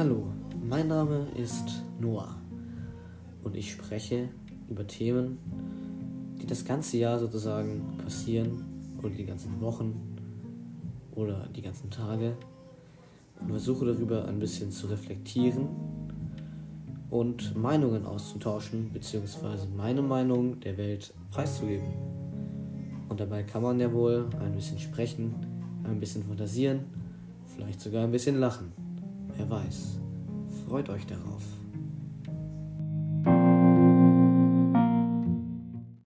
Hallo, mein Name ist Noah und ich spreche über Themen, die das ganze Jahr sozusagen passieren oder die ganzen Wochen oder die ganzen Tage und versuche darüber ein bisschen zu reflektieren und Meinungen auszutauschen beziehungsweise meine Meinung der Welt preiszugeben. Und dabei kann man ja wohl ein bisschen sprechen, ein bisschen fantasieren, vielleicht sogar ein bisschen lachen. Wer weiß. Freut euch darauf.